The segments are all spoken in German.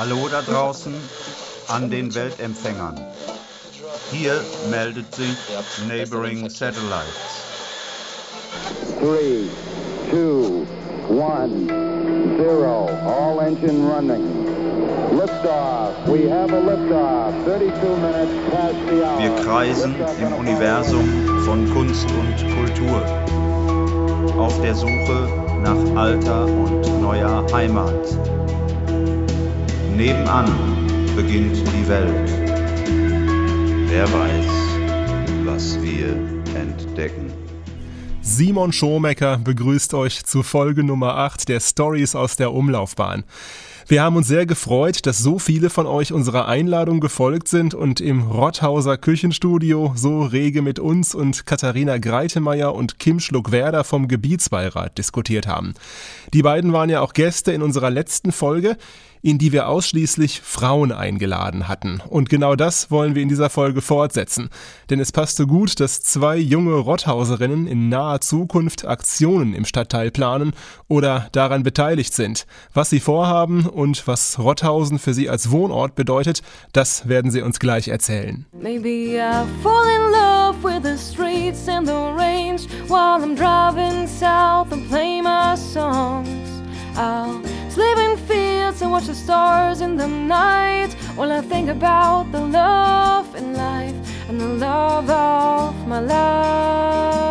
Hallo da draußen an den Weltempfängern. Hier meldet sich Neighboring Satellites. 3, 2, 1, 0. All engine running. Liftoff. We have a liftoff. 32 minutes past the hour. Wir kreisen im Universum von Kunst und Kultur. Auf der Suche nach alter und neuer Heimat. Nebenan beginnt die Welt. Wer weiß, was wir entdecken. Simon Schomecker begrüßt euch zu Folge Nummer 8 der Stories aus der Umlaufbahn. Wir haben uns sehr gefreut, dass so viele von euch unserer Einladung gefolgt sind und im Rotthauser Küchenstudio so rege mit uns und Katharina Greitemeyer und Kim Schluck-Werder vom Gebietsbeirat diskutiert haben. Die beiden waren ja auch Gäste in unserer letzten Folge in die wir ausschließlich Frauen eingeladen hatten. Und genau das wollen wir in dieser Folge fortsetzen. Denn es passte gut, dass zwei junge Rotthauserinnen in naher Zukunft Aktionen im Stadtteil planen oder daran beteiligt sind. Was sie vorhaben und was Rotthausen für sie als Wohnort bedeutet, das werden sie uns gleich erzählen. Maybe I fall in love with the streets and the range while I'm driving south and play my songs. I'll sleep in fields and watch the stars in the night while I think about the love in life and the love of my life.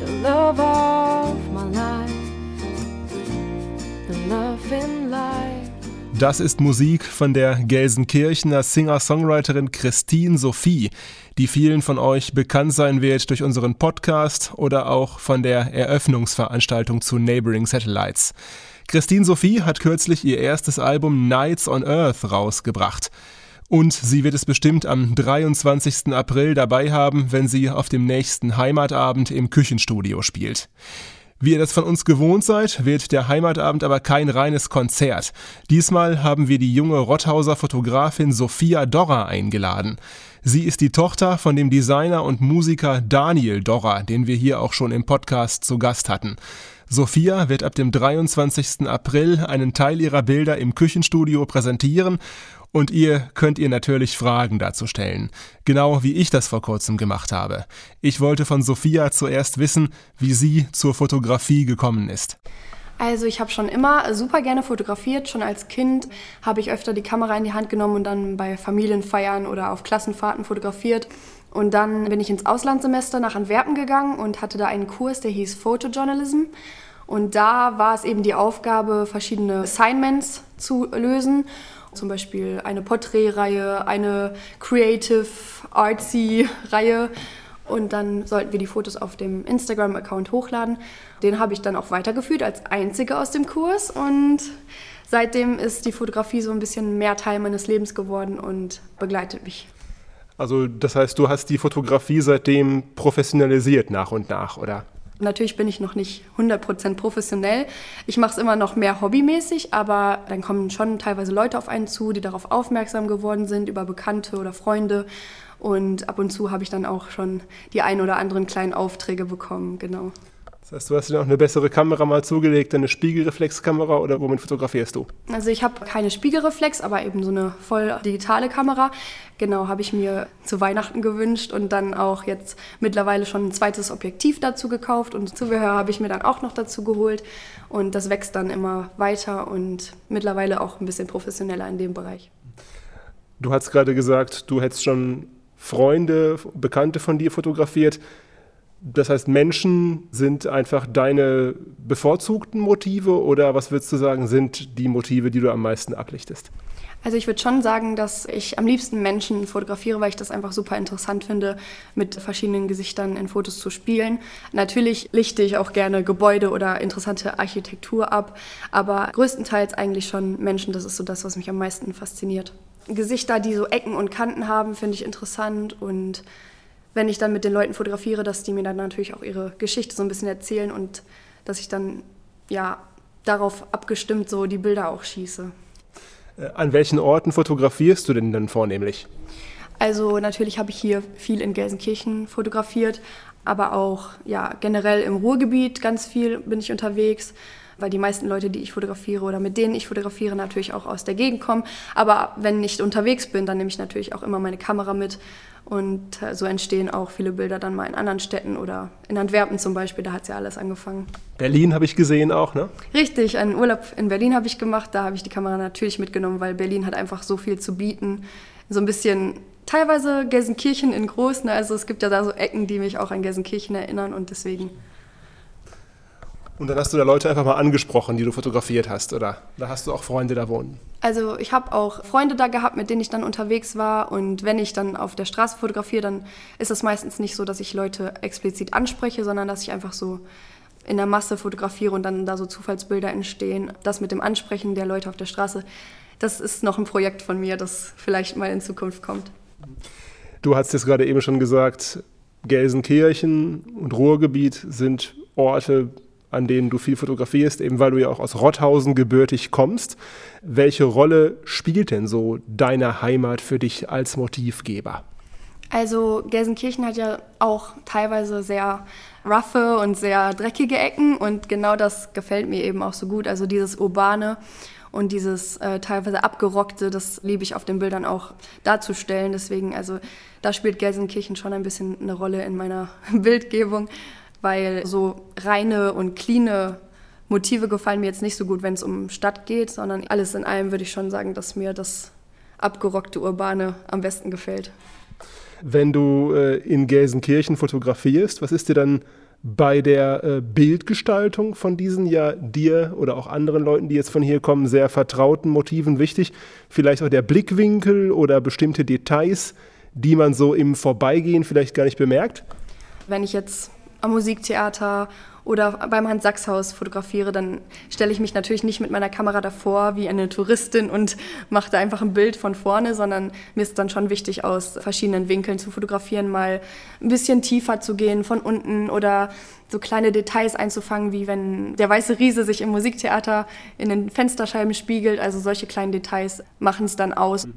The love of my life. The love in life. Das ist Musik von der Gelsenkirchener Singer-Songwriterin Christine Sophie die vielen von euch bekannt sein wird durch unseren Podcast oder auch von der Eröffnungsveranstaltung zu Neighboring Satellites. Christine Sophie hat kürzlich ihr erstes Album Nights on Earth rausgebracht. Und sie wird es bestimmt am 23. April dabei haben, wenn sie auf dem nächsten Heimatabend im Küchenstudio spielt. Wie ihr das von uns gewohnt seid, wird der Heimatabend aber kein reines Konzert. Diesmal haben wir die junge Rotthauser Fotografin Sophia Dorra eingeladen. Sie ist die Tochter von dem Designer und Musiker Daniel Dorra, den wir hier auch schon im Podcast zu Gast hatten. Sophia wird ab dem 23. April einen Teil ihrer Bilder im Küchenstudio präsentieren und ihr könnt ihr natürlich Fragen dazu stellen. Genau wie ich das vor kurzem gemacht habe. Ich wollte von Sophia zuerst wissen, wie sie zur Fotografie gekommen ist. Also ich habe schon immer super gerne fotografiert. Schon als Kind habe ich öfter die Kamera in die Hand genommen und dann bei Familienfeiern oder auf Klassenfahrten fotografiert. Und dann bin ich ins Auslandssemester nach Antwerpen gegangen und hatte da einen Kurs, der hieß Photojournalism. Und da war es eben die Aufgabe, verschiedene Assignments zu lösen zum Beispiel eine Porträtreihe, eine Creative Artsy Reihe und dann sollten wir die Fotos auf dem Instagram-Account hochladen. Den habe ich dann auch weitergeführt als einzige aus dem Kurs und seitdem ist die Fotografie so ein bisschen mehr Teil meines Lebens geworden und begleitet mich. Also das heißt, du hast die Fotografie seitdem professionalisiert nach und nach, oder? Natürlich bin ich noch nicht 100% professionell. Ich mache es immer noch mehr hobbymäßig, aber dann kommen schon teilweise Leute auf einen zu, die darauf aufmerksam geworden sind, über Bekannte oder Freunde. Und ab und zu habe ich dann auch schon die ein oder anderen kleinen Aufträge bekommen, genau. Das heißt, du hast dir auch eine bessere Kamera mal zugelegt, eine Spiegelreflexkamera oder womit fotografierst du? Also ich habe keine Spiegelreflex, aber eben so eine voll digitale Kamera. Genau, habe ich mir zu Weihnachten gewünscht und dann auch jetzt mittlerweile schon ein zweites Objektiv dazu gekauft und Zubehör habe ich mir dann auch noch dazu geholt und das wächst dann immer weiter und mittlerweile auch ein bisschen professioneller in dem Bereich. Du hast gerade gesagt, du hättest schon Freunde, Bekannte von dir fotografiert. Das heißt, Menschen sind einfach deine bevorzugten Motive oder was würdest du sagen, sind die Motive, die du am meisten ablichtest? Also ich würde schon sagen, dass ich am liebsten Menschen fotografiere, weil ich das einfach super interessant finde, mit verschiedenen Gesichtern in Fotos zu spielen. Natürlich lichte ich auch gerne Gebäude oder interessante Architektur ab, aber größtenteils eigentlich schon Menschen, das ist so das, was mich am meisten fasziniert. Gesichter, die so Ecken und Kanten haben, finde ich interessant und wenn ich dann mit den Leuten fotografiere, dass die mir dann natürlich auch ihre Geschichte so ein bisschen erzählen und dass ich dann ja darauf abgestimmt so die Bilder auch schieße. Äh, an welchen Orten fotografierst du denn dann vornehmlich? Also natürlich habe ich hier viel in Gelsenkirchen fotografiert, aber auch ja, generell im Ruhrgebiet ganz viel bin ich unterwegs, weil die meisten Leute, die ich fotografiere oder mit denen ich fotografiere, natürlich auch aus der Gegend kommen. Aber wenn ich unterwegs bin, dann nehme ich natürlich auch immer meine Kamera mit und äh, so entstehen auch viele Bilder dann mal in anderen Städten oder in Antwerpen zum Beispiel, da hat es ja alles angefangen. Berlin habe ich gesehen auch, ne? Richtig, einen Urlaub in Berlin habe ich gemacht, da habe ich die Kamera natürlich mitgenommen, weil Berlin hat einfach so viel zu bieten. So ein bisschen teilweise Gelsenkirchen in groß, ne? also es gibt ja da so Ecken, die mich auch an Gelsenkirchen erinnern und deswegen. Und dann hast du da Leute einfach mal angesprochen, die du fotografiert hast, oder? Da hast du auch Freunde da wohnen? Also ich habe auch Freunde da gehabt, mit denen ich dann unterwegs war. Und wenn ich dann auf der Straße fotografiere, dann ist es meistens nicht so, dass ich Leute explizit anspreche, sondern dass ich einfach so in der Masse fotografiere und dann da so Zufallsbilder entstehen. Das mit dem Ansprechen der Leute auf der Straße, das ist noch ein Projekt von mir, das vielleicht mal in Zukunft kommt. Du hast jetzt gerade eben schon gesagt, Gelsenkirchen und Ruhrgebiet sind Orte, an denen du viel fotografierst, eben weil du ja auch aus Rotthausen gebürtig kommst. Welche Rolle spielt denn so deine Heimat für dich als Motivgeber? Also Gelsenkirchen hat ja auch teilweise sehr roughe und sehr dreckige Ecken und genau das gefällt mir eben auch so gut. Also dieses urbane und dieses äh, teilweise abgerockte, das liebe ich auf den Bildern auch darzustellen. Deswegen, also da spielt Gelsenkirchen schon ein bisschen eine Rolle in meiner Bildgebung weil so reine und cleane Motive gefallen mir jetzt nicht so gut, wenn es um Stadt geht, sondern alles in allem würde ich schon sagen, dass mir das abgerockte Urbane am besten gefällt. Wenn du äh, in Gelsenkirchen fotografierst, was ist dir dann bei der äh, Bildgestaltung von diesen ja dir oder auch anderen Leuten, die jetzt von hier kommen, sehr vertrauten Motiven wichtig? Vielleicht auch der Blickwinkel oder bestimmte Details, die man so im Vorbeigehen vielleicht gar nicht bemerkt? Wenn ich jetzt am Musiktheater oder beim Hans-Sachs-Haus fotografiere, dann stelle ich mich natürlich nicht mit meiner Kamera davor wie eine Touristin und mache da einfach ein Bild von vorne, sondern mir ist dann schon wichtig, aus verschiedenen Winkeln zu fotografieren, mal ein bisschen tiefer zu gehen, von unten oder so kleine Details einzufangen, wie wenn der weiße Riese sich im Musiktheater in den Fensterscheiben spiegelt. Also solche kleinen Details machen es dann aus.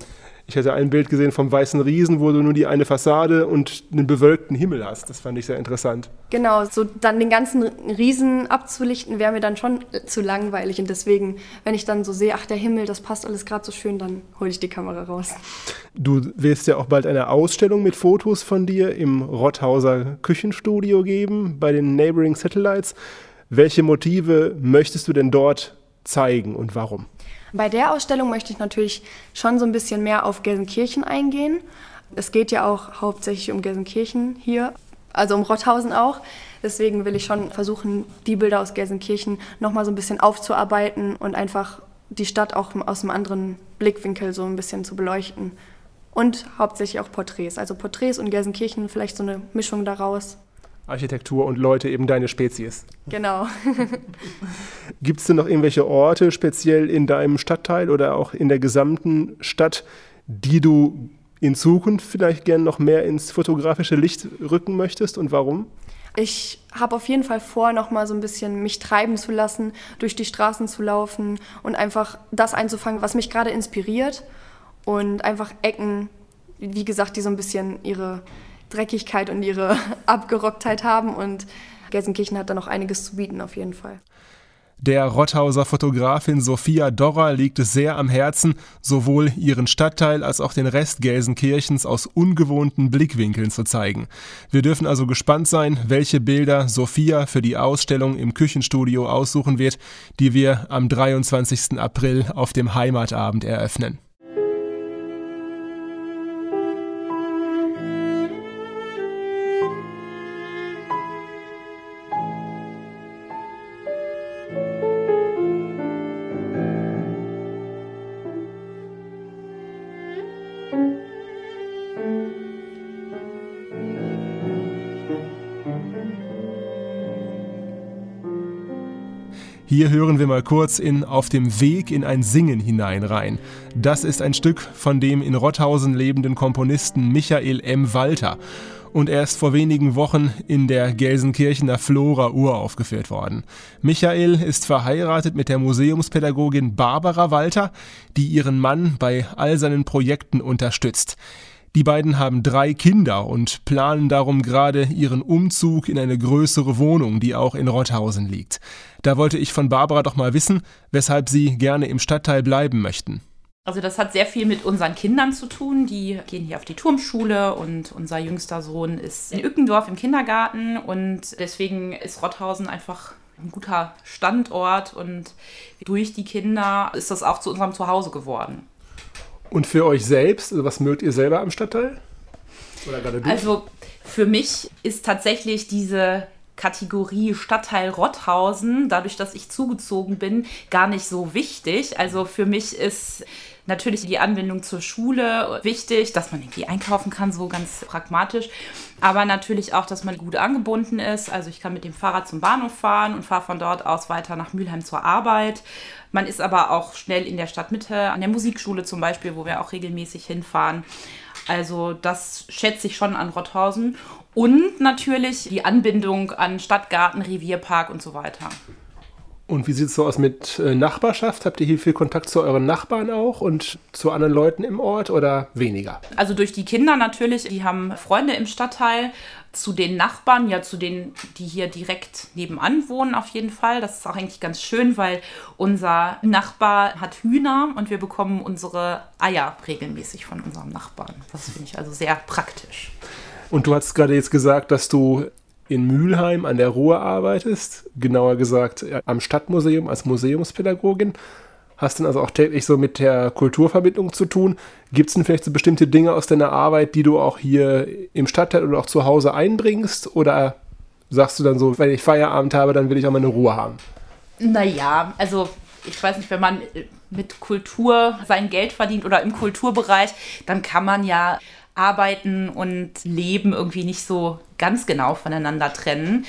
Ich hatte ein Bild gesehen vom Weißen Riesen, wo du nur die eine Fassade und einen bewölkten Himmel hast. Das fand ich sehr interessant. Genau, so dann den ganzen Riesen abzulichten, wäre mir dann schon zu langweilig. Und deswegen, wenn ich dann so sehe, ach, der Himmel, das passt alles gerade so schön, dann hole ich die Kamera raus. Du wirst ja auch bald eine Ausstellung mit Fotos von dir im Rotthauser Küchenstudio geben, bei den Neighboring Satellites. Welche Motive möchtest du denn dort zeigen und warum? Bei der Ausstellung möchte ich natürlich schon so ein bisschen mehr auf Gelsenkirchen eingehen. Es geht ja auch hauptsächlich um Gelsenkirchen hier, also um Rotthausen auch. Deswegen will ich schon versuchen, die Bilder aus Gelsenkirchen nochmal so ein bisschen aufzuarbeiten und einfach die Stadt auch aus einem anderen Blickwinkel so ein bisschen zu beleuchten. Und hauptsächlich auch Porträts. Also Porträts und Gelsenkirchen, vielleicht so eine Mischung daraus. Architektur und Leute eben deine Spezies. Genau. Gibt es denn noch irgendwelche Orte, speziell in deinem Stadtteil oder auch in der gesamten Stadt, die du in Zukunft vielleicht gern noch mehr ins fotografische Licht rücken möchtest und warum? Ich habe auf jeden Fall vor, noch mal so ein bisschen mich treiben zu lassen, durch die Straßen zu laufen und einfach das einzufangen, was mich gerade inspiriert und einfach Ecken, wie gesagt, die so ein bisschen ihre Dreckigkeit und ihre Abgerocktheit haben. Und Gelsenkirchen hat da noch einiges zu bieten, auf jeden Fall. Der Rotthauser Fotografin Sophia Dorrer liegt es sehr am Herzen, sowohl ihren Stadtteil als auch den Rest Gelsenkirchens aus ungewohnten Blickwinkeln zu zeigen. Wir dürfen also gespannt sein, welche Bilder Sophia für die Ausstellung im Küchenstudio aussuchen wird, die wir am 23. April auf dem Heimatabend eröffnen. Hier hören wir mal kurz in Auf dem Weg in ein Singen hinein rein. Das ist ein Stück von dem in Rotthausen lebenden Komponisten Michael M. Walter. Und er ist vor wenigen Wochen in der Gelsenkirchener Flora uraufgeführt worden. Michael ist verheiratet mit der Museumspädagogin Barbara Walter, die ihren Mann bei all seinen Projekten unterstützt. Die beiden haben drei Kinder und planen darum gerade ihren Umzug in eine größere Wohnung, die auch in Rotthausen liegt. Da wollte ich von Barbara doch mal wissen, weshalb sie gerne im Stadtteil bleiben möchten. Also das hat sehr viel mit unseren Kindern zu tun. Die gehen hier auf die Turmschule und unser jüngster Sohn ist in Ückendorf im Kindergarten und deswegen ist Rotthausen einfach ein guter Standort und durch die Kinder ist das auch zu unserem Zuhause geworden. Und für euch selbst, also was mögt ihr selber am Stadtteil? Oder gerade du? Also für mich ist tatsächlich diese Kategorie Stadtteil Rotthausen, dadurch, dass ich zugezogen bin, gar nicht so wichtig. Also für mich ist natürlich die Anbindung zur Schule wichtig, dass man irgendwie einkaufen kann, so ganz pragmatisch. Aber natürlich auch, dass man gut angebunden ist. Also ich kann mit dem Fahrrad zum Bahnhof fahren und fahre von dort aus weiter nach Mülheim zur Arbeit. Man ist aber auch schnell in der Stadtmitte, an der Musikschule zum Beispiel, wo wir auch regelmäßig hinfahren. Also das schätze ich schon an Rotthausen. Und natürlich die Anbindung an Stadtgarten, Revierpark und so weiter. Und wie sieht es so aus mit äh, Nachbarschaft? Habt ihr hier viel Kontakt zu euren Nachbarn auch und zu anderen Leuten im Ort oder weniger? Also durch die Kinder natürlich, die haben Freunde im Stadtteil. Zu den Nachbarn, ja zu denen, die hier direkt nebenan wohnen auf jeden Fall. Das ist auch eigentlich ganz schön, weil unser Nachbar hat Hühner und wir bekommen unsere Eier regelmäßig von unserem Nachbarn. Das finde ich also sehr praktisch. Und du hast gerade jetzt gesagt, dass du in Mülheim an der Ruhr arbeitest, genauer gesagt äh, am Stadtmuseum als Museumspädagogin. Hast dann also auch täglich so mit der Kulturvermittlung zu tun. Gibt es denn vielleicht so bestimmte Dinge aus deiner Arbeit, die du auch hier im Stadtteil oder auch zu Hause einbringst? Oder sagst du dann so, wenn ich Feierabend habe, dann will ich auch meine Ruhe haben? Naja, also ich weiß nicht, wenn man mit Kultur sein Geld verdient oder im Kulturbereich, dann kann man ja Arbeiten und Leben irgendwie nicht so ganz genau voneinander trennen.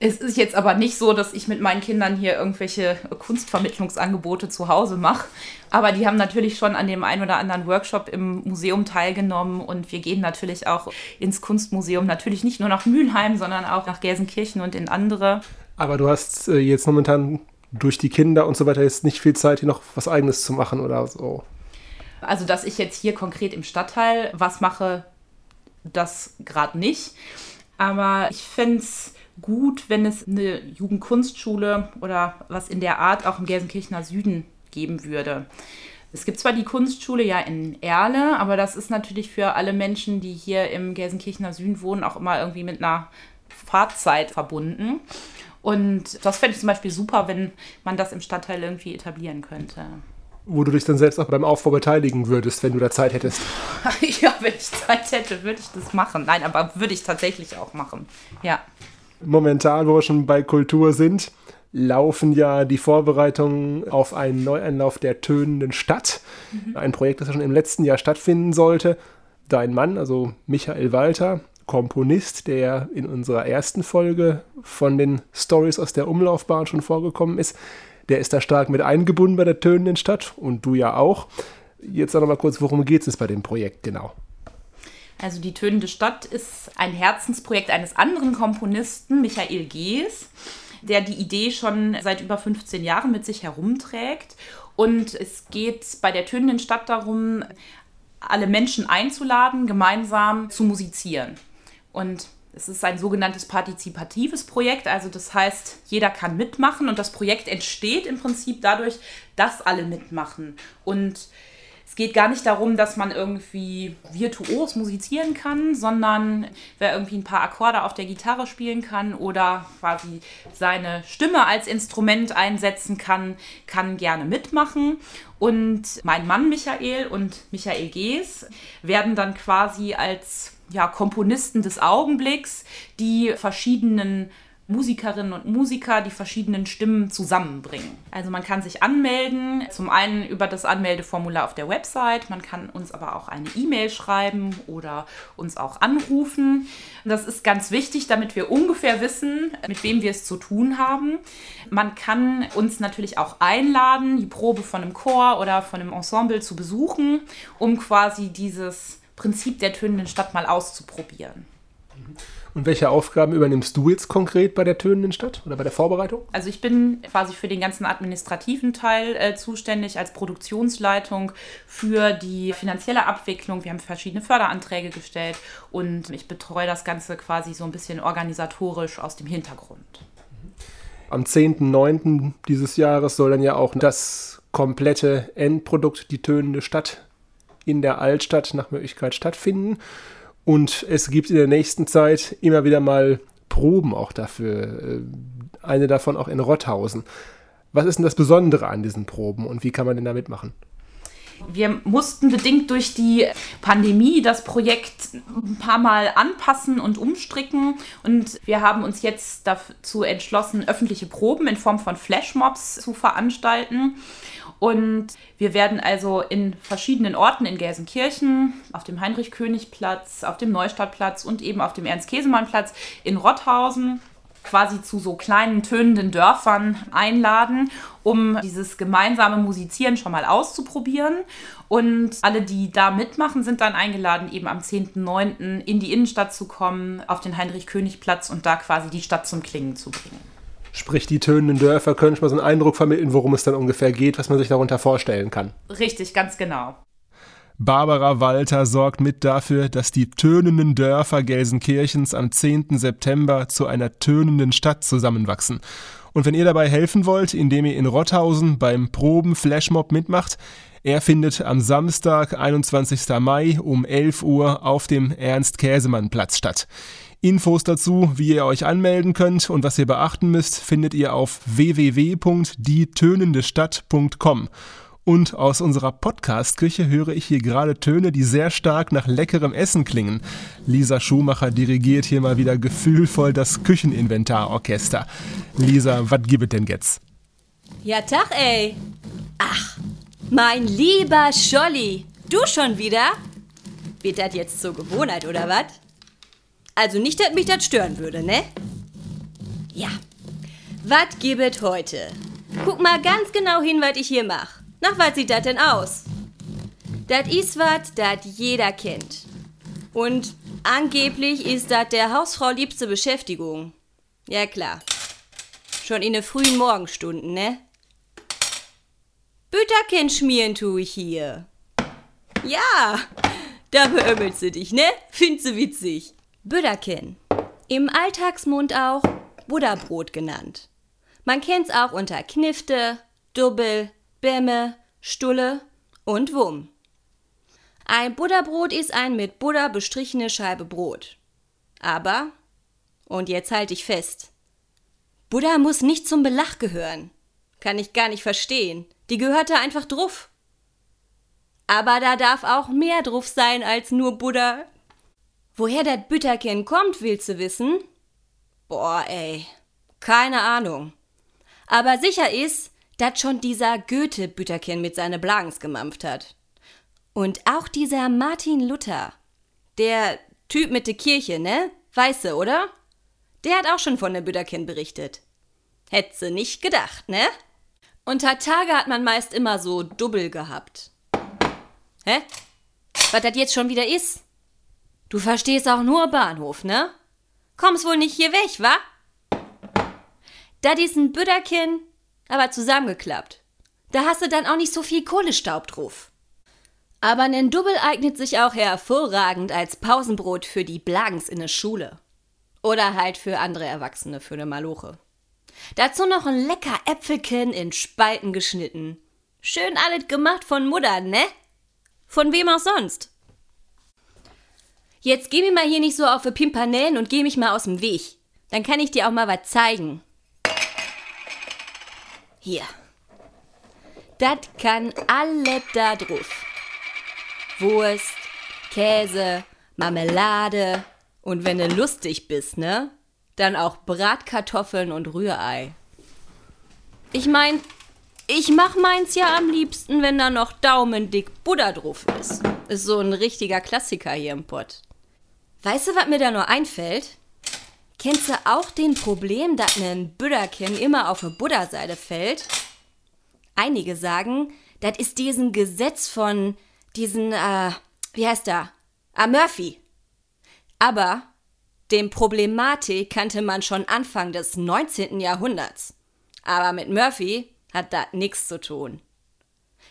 Es ist jetzt aber nicht so, dass ich mit meinen Kindern hier irgendwelche Kunstvermittlungsangebote zu Hause mache. Aber die haben natürlich schon an dem einen oder anderen Workshop im Museum teilgenommen und wir gehen natürlich auch ins Kunstmuseum. Natürlich nicht nur nach Mülheim, sondern auch nach Gelsenkirchen und in andere. Aber du hast äh, jetzt momentan durch die Kinder und so weiter jetzt nicht viel Zeit, hier noch was Eigenes zu machen oder so. Also, dass ich jetzt hier konkret im Stadtteil was mache, das gerade nicht. Aber ich fände es gut, wenn es eine Jugendkunstschule oder was in der Art auch im Gelsenkirchener Süden geben würde. Es gibt zwar die Kunstschule ja in Erle, aber das ist natürlich für alle Menschen, die hier im Gelsenkirchener Süden wohnen, auch immer irgendwie mit einer Fahrzeit verbunden. Und das fände ich zum Beispiel super, wenn man das im Stadtteil irgendwie etablieren könnte wo du dich dann selbst auch beim Aufbau beteiligen würdest, wenn du da Zeit hättest. ja, wenn ich Zeit hätte, würde ich das machen. Nein, aber würde ich tatsächlich auch machen. Ja. Momentan, wo wir schon bei Kultur sind, laufen ja die Vorbereitungen auf einen Neueinlauf der tönenden Stadt. Mhm. Ein Projekt, das ja schon im letzten Jahr stattfinden sollte. Dein Mann, also Michael Walter, Komponist, der in unserer ersten Folge von den Stories aus der Umlaufbahn schon vorgekommen ist, der ist da stark mit eingebunden bei der Tönenden Stadt und du ja auch. Jetzt noch mal kurz, worum geht es bei dem Projekt genau? Also die Tönende Stadt ist ein Herzensprojekt eines anderen Komponisten, Michael Gees, der die Idee schon seit über 15 Jahren mit sich herumträgt. Und es geht bei der Tönenden Stadt darum, alle Menschen einzuladen, gemeinsam zu musizieren. Und es ist ein sogenanntes partizipatives Projekt, also das heißt, jeder kann mitmachen und das Projekt entsteht im Prinzip dadurch, dass alle mitmachen. Und es geht gar nicht darum, dass man irgendwie virtuos musizieren kann, sondern wer irgendwie ein paar Akkorde auf der Gitarre spielen kann oder quasi seine Stimme als Instrument einsetzen kann, kann gerne mitmachen. Und mein Mann Michael und Michael Gees werden dann quasi als ja, Komponisten des Augenblicks, die verschiedenen Musikerinnen und Musiker die verschiedenen Stimmen zusammenbringen. Also man kann sich anmelden, zum einen über das Anmeldeformular auf der Website, man kann uns aber auch eine E-Mail schreiben oder uns auch anrufen. Das ist ganz wichtig, damit wir ungefähr wissen, mit wem wir es zu tun haben. Man kann uns natürlich auch einladen, die Probe von einem Chor oder von einem Ensemble zu besuchen, um quasi dieses Prinzip der tönenden Stadt mal auszuprobieren. Und welche Aufgaben übernimmst du jetzt konkret bei der tönenden Stadt oder bei der Vorbereitung? Also ich bin quasi für den ganzen administrativen Teil äh, zuständig als Produktionsleitung für die finanzielle Abwicklung. Wir haben verschiedene Förderanträge gestellt und ich betreue das Ganze quasi so ein bisschen organisatorisch aus dem Hintergrund. Am 10.09. dieses Jahres soll dann ja auch das komplette Endprodukt, die tönende Stadt, in der Altstadt nach Möglichkeit stattfinden. Und es gibt in der nächsten Zeit immer wieder mal Proben auch dafür. Äh, eine davon auch in Rotthausen. Was ist denn das Besondere an diesen Proben und wie kann man denn da mitmachen? Wir mussten bedingt durch die Pandemie das Projekt ein paar Mal anpassen und umstricken. Und wir haben uns jetzt dazu entschlossen, öffentliche Proben in Form von Flashmobs zu veranstalten. Und wir werden also in verschiedenen Orten in Gelsenkirchen, auf dem Heinrich-König-Platz, auf dem Neustadtplatz und eben auf dem Ernst-Käsemann-Platz in Rotthausen quasi zu so kleinen tönenden Dörfern einladen, um dieses gemeinsame Musizieren schon mal auszuprobieren. Und alle, die da mitmachen, sind dann eingeladen, eben am 10.9. in die Innenstadt zu kommen, auf den Heinrich-König-Platz und da quasi die Stadt zum Klingen zu bringen. Sprich, die tönenden Dörfer können schon mal so einen Eindruck vermitteln, worum es dann ungefähr geht, was man sich darunter vorstellen kann. Richtig, ganz genau. Barbara Walter sorgt mit dafür, dass die tönenden Dörfer Gelsenkirchens am 10. September zu einer tönenden Stadt zusammenwachsen. Und wenn ihr dabei helfen wollt, indem ihr in Rotthausen beim Proben Flashmob mitmacht, er findet am Samstag, 21. Mai um 11 Uhr auf dem Ernst-Käsemann-Platz statt. Infos dazu, wie ihr euch anmelden könnt und was ihr beachten müsst, findet ihr auf www.dietönendestadt.com. Und aus unserer Podcast-Küche höre ich hier gerade Töne, die sehr stark nach leckerem Essen klingen. Lisa Schumacher dirigiert hier mal wieder gefühlvoll das Kücheninventarorchester. Lisa, was gibt es denn jetzt? Ja, Tag, ey. Ach, mein lieber Scholli. Du schon wieder? Wird das jetzt zur Gewohnheit, oder was? Also nicht, dass mich das stören würde, ne? Ja. Was gibt heute? Guck mal ganz genau hin, was ich hier mach. Nach was sieht das denn aus? Das ist was, das jeder kennt. Und angeblich ist das der Hausfrau liebste Beschäftigung. Ja klar. Schon in den frühen Morgenstunden, ne? Bütterchen schmieren tu ich hier. Ja, da beömmelst du dich, ne? Findest du witzig. Bütterchen. Im Alltagsmund auch Butterbrot genannt. Man kennt's auch unter Knifte, Dubbel, Bämme, Stulle und Wumm. Ein Butterbrot ist ein mit Butter bestrichene Scheibe Brot. Aber, und jetzt halte ich fest, Buddha muss nicht zum Belach gehören. Kann ich gar nicht verstehen. Die gehört da einfach druff. Aber da darf auch mehr druff sein als nur Buddha. Woher das Bütterchen kommt, willst du wissen? Boah, ey. Keine Ahnung. Aber sicher ist, dass schon dieser Goethe-Bütterchen mit seine Blagens gemampft hat. Und auch dieser Martin Luther, der Typ mit der Kirche, ne? Weiße, oder? Der hat auch schon von der Bütterchen berichtet. Hätte nicht gedacht, ne? Unter Tage hat man meist immer so Dubbel gehabt. Hä? Was das jetzt schon wieder ist? Du verstehst auch nur Bahnhof, ne? Kommst wohl nicht hier weg, wa? Das ist ein Bütterchen, aber zusammengeklappt. Da hast du dann auch nicht so viel Kohlestaub drauf. Aber ein Double eignet sich auch hervorragend als Pausenbrot für die Blagens in der Schule. Oder halt für andere Erwachsene für eine Maloche. Dazu noch ein lecker Äpfelchen in Spalten geschnitten. Schön alles gemacht von Mutter, ne? Von wem auch sonst. Jetzt geh mir mal hier nicht so auf für Pimpanellen und geh mich mal aus dem Weg. Dann kann ich dir auch mal was zeigen. Hier. Das kann alle da drauf. Wurst, Käse, Marmelade und wenn du lustig bist, ne? Dann auch Bratkartoffeln und Rührei. Ich mein, ich mach meins ja am liebsten, wenn da noch daumendick Butter drauf ist. Ist so ein richtiger Klassiker hier im Pott. Weißt du, was mir da nur einfällt? Kennst du auch den Problem, dass ein Büdderchen immer auf eine Buddha-Seite fällt? Einige sagen, das ist diesen Gesetz von diesen, äh, wie heißt der? Ah, Murphy. Aber Den Problematik kannte man schon Anfang des 19. Jahrhunderts. Aber mit Murphy hat das nichts zu tun.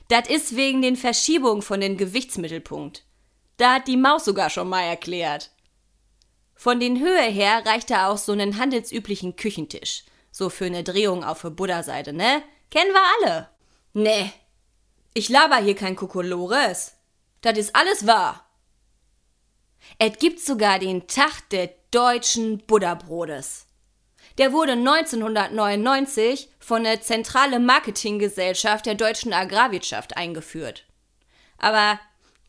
Das ist wegen den Verschiebungen von den Gewichtsmittelpunkt. Da hat die Maus sogar schon mal erklärt. Von den Höhe her reicht da auch so einen handelsüblichen Küchentisch. So für eine Drehung auf der Buddha-Seite, ne? Kennen wir alle. Ne. Ich laber hier kein Kokolores. Das ist alles wahr. Es gibt sogar den Tag des deutschen Buddha-Brotes. Der wurde 1999 von der Zentrale Marketinggesellschaft der deutschen Agrarwirtschaft eingeführt. Aber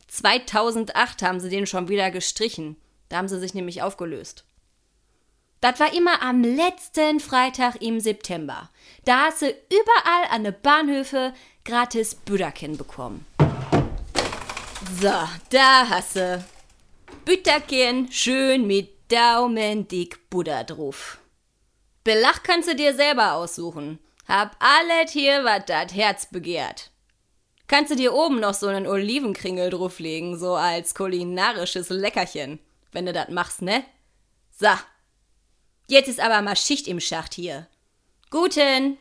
2008 haben sie den schon wieder gestrichen. Da haben sie sich nämlich aufgelöst. Das war immer am letzten Freitag im September. Da hast du überall an den Bahnhöfe gratis Büderken bekommen. So, da hast du. Bütterchen schön mit Daumendick Buddha drauf. Belach kannst du dir selber aussuchen. Hab alles hier, was dat Herz begehrt. Kannst du dir oben noch so einen Olivenkringel drauflegen, so als kulinarisches Leckerchen, wenn du dat machst, ne? So. Jetzt ist aber mal Schicht im Schacht hier. Guten